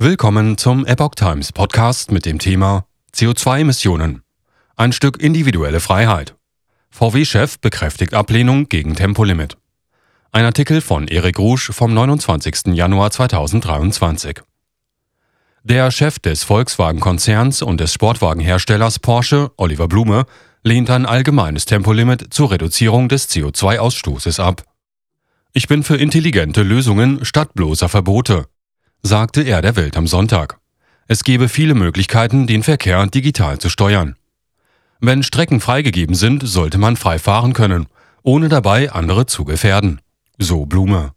Willkommen zum Epoch Times Podcast mit dem Thema CO2-Emissionen. Ein Stück individuelle Freiheit. VW-Chef bekräftigt Ablehnung gegen Tempolimit. Ein Artikel von Eric Rouge vom 29. Januar 2023. Der Chef des Volkswagen-Konzerns und des Sportwagenherstellers Porsche, Oliver Blume, lehnt ein allgemeines Tempolimit zur Reduzierung des CO2-Ausstoßes ab. Ich bin für intelligente Lösungen statt bloßer Verbote, sagte er der Welt am Sonntag. Es gebe viele Möglichkeiten, den Verkehr digital zu steuern. Wenn Strecken freigegeben sind, sollte man frei fahren können, ohne dabei andere zu gefährden. So Blume.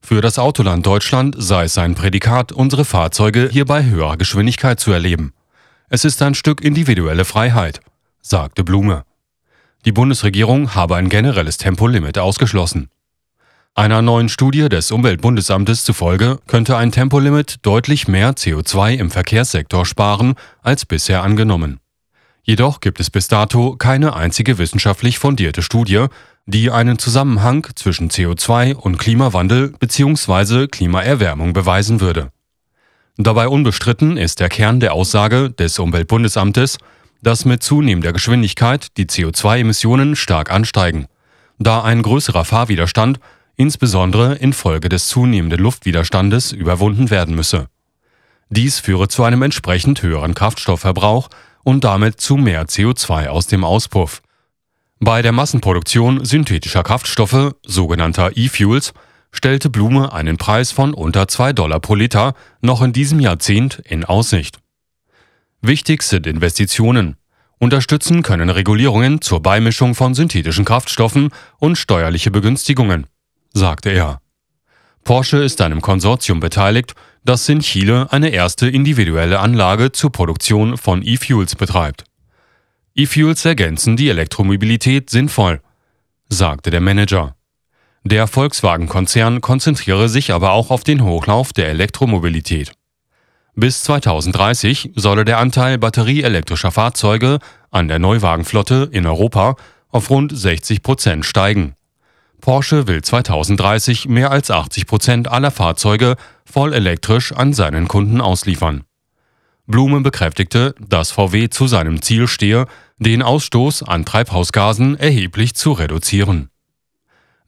Für das Autoland Deutschland sei es ein Prädikat, unsere Fahrzeuge hier bei höherer Geschwindigkeit zu erleben. Es ist ein Stück individuelle Freiheit, sagte Blume. Die Bundesregierung habe ein generelles Tempolimit ausgeschlossen. Einer neuen Studie des Umweltbundesamtes zufolge könnte ein Tempolimit deutlich mehr CO2 im Verkehrssektor sparen als bisher angenommen. Jedoch gibt es bis dato keine einzige wissenschaftlich fundierte Studie, die einen Zusammenhang zwischen CO2 und Klimawandel bzw. Klimaerwärmung beweisen würde. Dabei unbestritten ist der Kern der Aussage des Umweltbundesamtes, dass mit zunehmender Geschwindigkeit die CO2-Emissionen stark ansteigen, da ein größerer Fahrwiderstand insbesondere infolge des zunehmenden Luftwiderstandes überwunden werden müsse. Dies führe zu einem entsprechend höheren Kraftstoffverbrauch und damit zu mehr CO2 aus dem Auspuff. Bei der Massenproduktion synthetischer Kraftstoffe, sogenannter E-Fuels, stellte Blume einen Preis von unter 2 Dollar pro Liter noch in diesem Jahrzehnt in Aussicht. Wichtig sind Investitionen. Unterstützen können Regulierungen zur Beimischung von synthetischen Kraftstoffen und steuerliche Begünstigungen sagte er. Porsche ist einem Konsortium beteiligt, das in Chile eine erste individuelle Anlage zur Produktion von E-Fuels betreibt. E-Fuels ergänzen die Elektromobilität sinnvoll, sagte der Manager. Der Volkswagen-Konzern konzentriere sich aber auch auf den Hochlauf der Elektromobilität. Bis 2030 solle der Anteil batterieelektrischer Fahrzeuge an der Neuwagenflotte in Europa auf rund 60 Prozent steigen. Porsche will 2030 mehr als 80 Prozent aller Fahrzeuge voll elektrisch an seinen Kunden ausliefern. Blume bekräftigte, dass VW zu seinem Ziel stehe, den Ausstoß an Treibhausgasen erheblich zu reduzieren.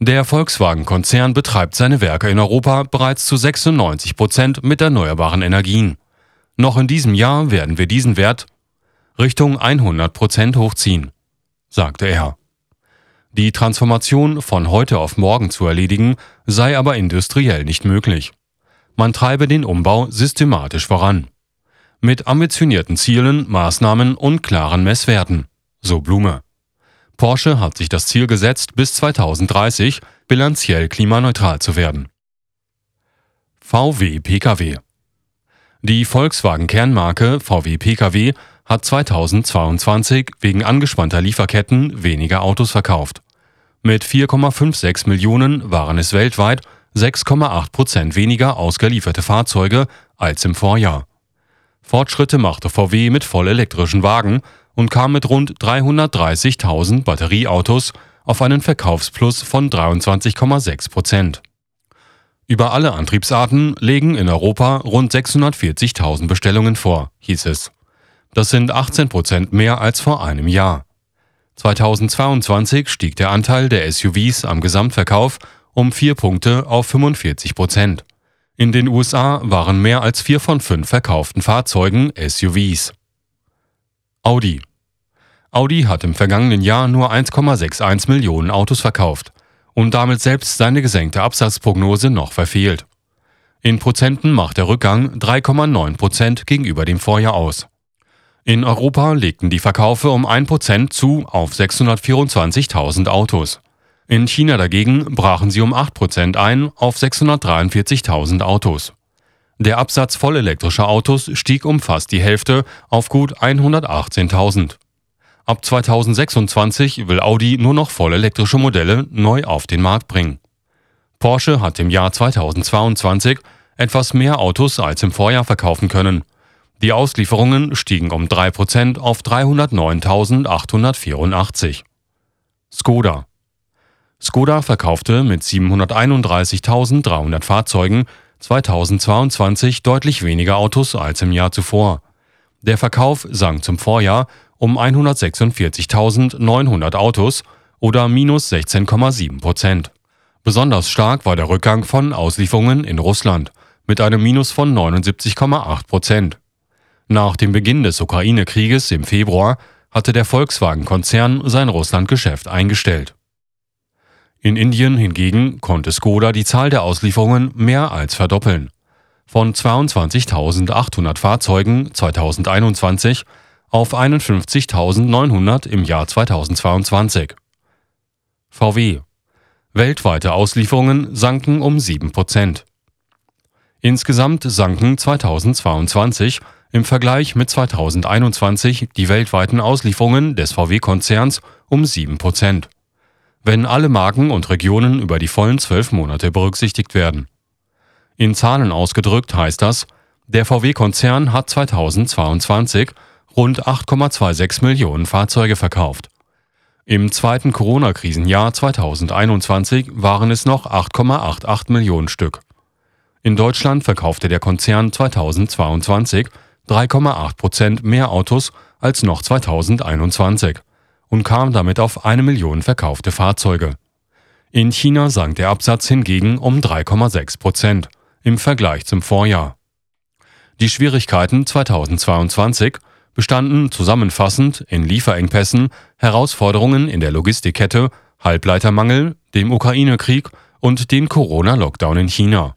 Der Volkswagen-Konzern betreibt seine Werke in Europa bereits zu 96 Prozent mit erneuerbaren Energien. Noch in diesem Jahr werden wir diesen Wert Richtung 100 Prozent hochziehen, sagte er. Die Transformation von heute auf morgen zu erledigen, sei aber industriell nicht möglich. Man treibe den Umbau systematisch voran. Mit ambitionierten Zielen, Maßnahmen und klaren Messwerten, so Blume. Porsche hat sich das Ziel gesetzt, bis 2030 bilanziell klimaneutral zu werden. VW Pkw Die Volkswagen-Kernmarke VW Pkw hat 2022 wegen angespannter Lieferketten weniger Autos verkauft. Mit 4,56 Millionen waren es weltweit 6,8 Prozent weniger ausgelieferte Fahrzeuge als im Vorjahr. Fortschritte machte VW mit vollelektrischen Wagen und kam mit rund 330.000 Batterieautos auf einen Verkaufsplus von 23,6 Prozent. Über alle Antriebsarten legen in Europa rund 640.000 Bestellungen vor, hieß es. Das sind 18 Prozent mehr als vor einem Jahr. 2022 stieg der Anteil der SUVs am Gesamtverkauf um vier Punkte auf 45 Prozent. In den USA waren mehr als vier von fünf verkauften Fahrzeugen SUVs. Audi Audi hat im vergangenen Jahr nur 1,61 Millionen Autos verkauft und damit selbst seine gesenkte Absatzprognose noch verfehlt. In Prozenten macht der Rückgang 3,9 Prozent gegenüber dem Vorjahr aus. In Europa legten die Verkaufe um 1% zu auf 624.000 Autos. In China dagegen brachen sie um 8% ein auf 643.000 Autos. Der Absatz vollelektrischer Autos stieg um fast die Hälfte auf gut 118.000. Ab 2026 will Audi nur noch vollelektrische Modelle neu auf den Markt bringen. Porsche hat im Jahr 2022 etwas mehr Autos als im Vorjahr verkaufen können – die Auslieferungen stiegen um 3% auf 309.884. Skoda Skoda verkaufte mit 731.300 Fahrzeugen 2022 deutlich weniger Autos als im Jahr zuvor. Der Verkauf sank zum Vorjahr um 146.900 Autos oder minus 16,7 Prozent. Besonders stark war der Rückgang von Auslieferungen in Russland mit einem Minus von 79,8 Prozent. Nach dem Beginn des Ukraine-Krieges im Februar hatte der Volkswagen-Konzern sein Russlandgeschäft eingestellt. In Indien hingegen konnte Skoda die Zahl der Auslieferungen mehr als verdoppeln. Von 22.800 Fahrzeugen 2021 auf 51.900 im Jahr 2022. VW. Weltweite Auslieferungen sanken um 7%. Insgesamt sanken 2022 im Vergleich mit 2021 die weltweiten Auslieferungen des VW-Konzerns um 7%, wenn alle Marken und Regionen über die vollen zwölf Monate berücksichtigt werden. In Zahlen ausgedrückt heißt das, der VW-Konzern hat 2022 rund 8,26 Millionen Fahrzeuge verkauft. Im zweiten Corona-Krisenjahr 2021 waren es noch 8,88 Millionen Stück. In Deutschland verkaufte der Konzern 2022 3,8 Prozent mehr Autos als noch 2021 und kam damit auf eine Million verkaufte Fahrzeuge. In China sank der Absatz hingegen um 3,6 Prozent im Vergleich zum Vorjahr. Die Schwierigkeiten 2022 bestanden zusammenfassend in Lieferengpässen, Herausforderungen in der Logistikkette, Halbleitermangel, dem Ukraine-Krieg und den Corona-Lockdown in China.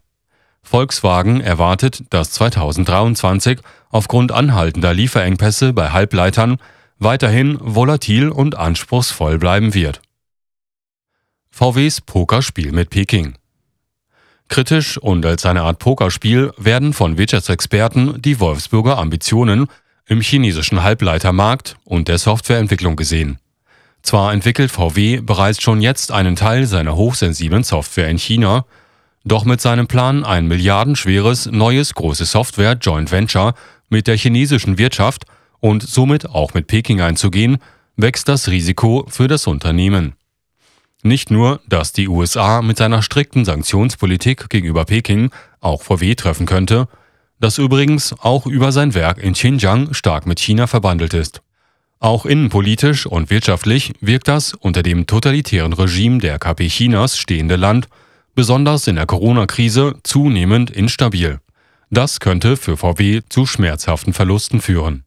Volkswagen erwartet, dass 2023 aufgrund anhaltender Lieferengpässe bei Halbleitern weiterhin volatil und anspruchsvoll bleiben wird. VWs Pokerspiel mit Peking Kritisch und als eine Art Pokerspiel werden von Wirtschaftsexperten die Wolfsburger Ambitionen im chinesischen Halbleitermarkt und der Softwareentwicklung gesehen. Zwar entwickelt VW bereits schon jetzt einen Teil seiner hochsensiblen Software in China, doch mit seinem Plan, ein milliardenschweres neues großes Software Joint Venture mit der chinesischen Wirtschaft und somit auch mit Peking einzugehen, wächst das Risiko für das Unternehmen. Nicht nur, dass die USA mit seiner strikten Sanktionspolitik gegenüber Peking auch VW treffen könnte, das übrigens auch über sein Werk in Xinjiang stark mit China verbandelt ist. Auch innenpolitisch und wirtschaftlich wirkt das unter dem totalitären Regime der KP Chinas stehende Land besonders in der Corona-Krise zunehmend instabil. Das könnte für VW zu schmerzhaften Verlusten führen